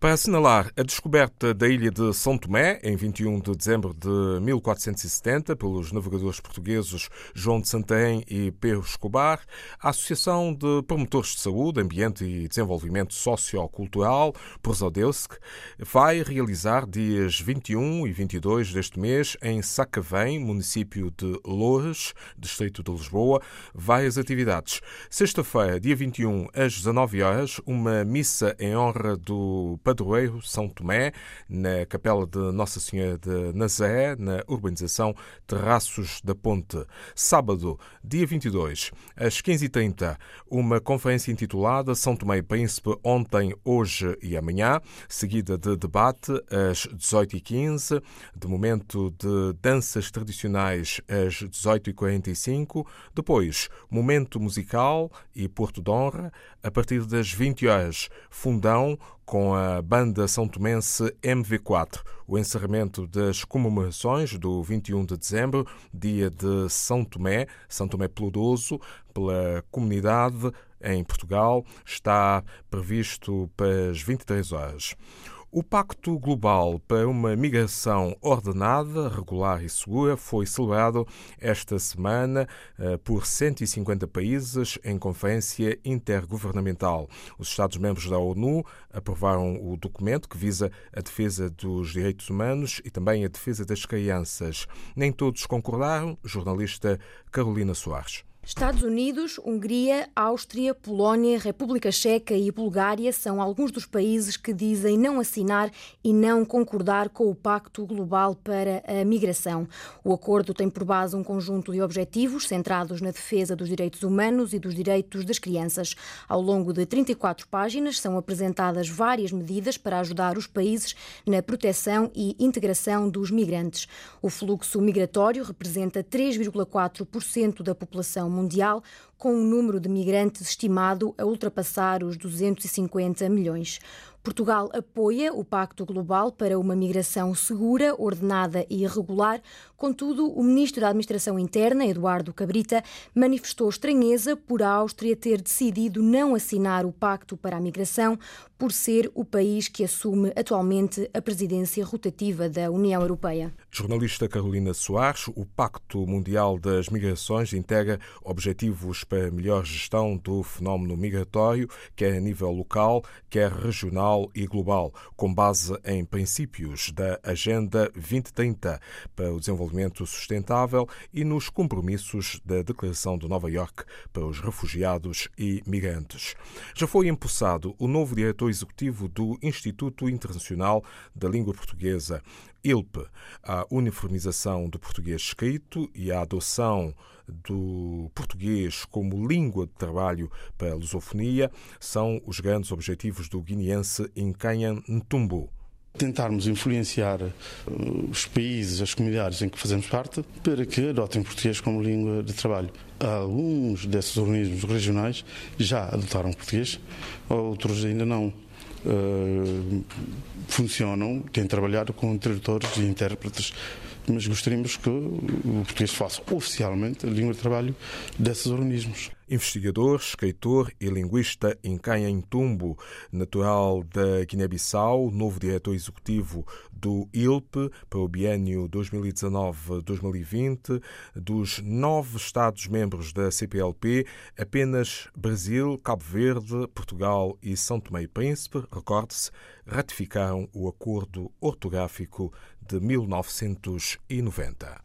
Para assinalar a descoberta da ilha de São Tomé, em 21 de dezembro de 1470, pelos navegadores portugueses João de Santarém e Pedro Escobar, a Associação de Promotores de Saúde, Ambiente e Desenvolvimento Sociocultural, Prosodeusk, vai realizar dias 21 e 22 deste mês, em Sacavém, município de Loures, distrito de Lisboa, várias atividades. Sexta-feira, dia 21, às 19 horas, uma missa em honra do padroeiro São Tomé, na capela de Nossa Senhora de Nazaré, na urbanização Terraços da Ponte. Sábado, dia 22, às 15h30, uma conferência intitulada São Tomé e Príncipe ontem, hoje e amanhã, seguida de debate às 18h15, de momento de danças tradicionais às 18h45, depois momento musical e Porto de Honra, a partir das 20 horas, fundão com a banda são tomense MV4. O encerramento das comemorações do 21 de dezembro, dia de São Tomé, São Tomé Peludoso, pela comunidade em Portugal, está previsto para as 23 horas. O Pacto Global para uma Migração Ordenada, Regular e Segura foi celebrado esta semana eh, por 150 países em conferência intergovernamental. Os Estados-membros da ONU aprovaram o documento que visa a defesa dos direitos humanos e também a defesa das crianças. Nem todos concordaram. Jornalista Carolina Soares. Estados Unidos, Hungria, Áustria, Polónia, República Checa e Bulgária são alguns dos países que dizem não assinar e não concordar com o Pacto Global para a Migração. O acordo tem por base um conjunto de objetivos centrados na defesa dos direitos humanos e dos direitos das crianças. Ao longo de 34 páginas são apresentadas várias medidas para ajudar os países na proteção e integração dos migrantes. O fluxo migratório representa 3,4% da população mundial, com um número de migrantes estimado a ultrapassar os 250 milhões. Portugal apoia o Pacto Global para uma migração segura, ordenada e regular. Contudo, o ministro da Administração Interna, Eduardo Cabrita, manifestou estranheza por a Áustria ter decidido não assinar o Pacto para a Migração, por ser o país que assume atualmente a presidência rotativa da União Europeia. Jornalista Carolina Soares, o Pacto Mundial das Migrações integra objetivos para melhor gestão do fenómeno migratório, quer a nível local, quer regional e global, com base em princípios da Agenda 2030 para o desenvolvimento sustentável e nos compromissos da Declaração de Nova York para os refugiados e migrantes. Já foi impulsado o novo diretor executivo do Instituto Internacional da Língua Portuguesa, ILP, a uniformização do português escrito e a adoção do português como língua de trabalho para a lusofonia são os grandes objetivos do guineense Nkanyan Ntumbo tentarmos influenciar uh, os países, as comunidades em que fazemos parte, para que adotem português como língua de trabalho. Alguns desses organismos regionais já adotaram português, outros ainda não. Uh, funcionam, têm trabalhado com tradutores e intérpretes, mas gostaríamos que o português fosse oficialmente a língua de trabalho desses organismos. Investigador, escritor e linguista Incanha Tumbo, natural da Guiné-Bissau, novo diretor executivo do ILP para o biênio 2019-2020. Dos nove Estados-membros da CPLP, apenas Brasil, Cabo Verde, Portugal e São Tomé e Príncipe, recorde-se, ratificaram o acordo ortográfico de 1990.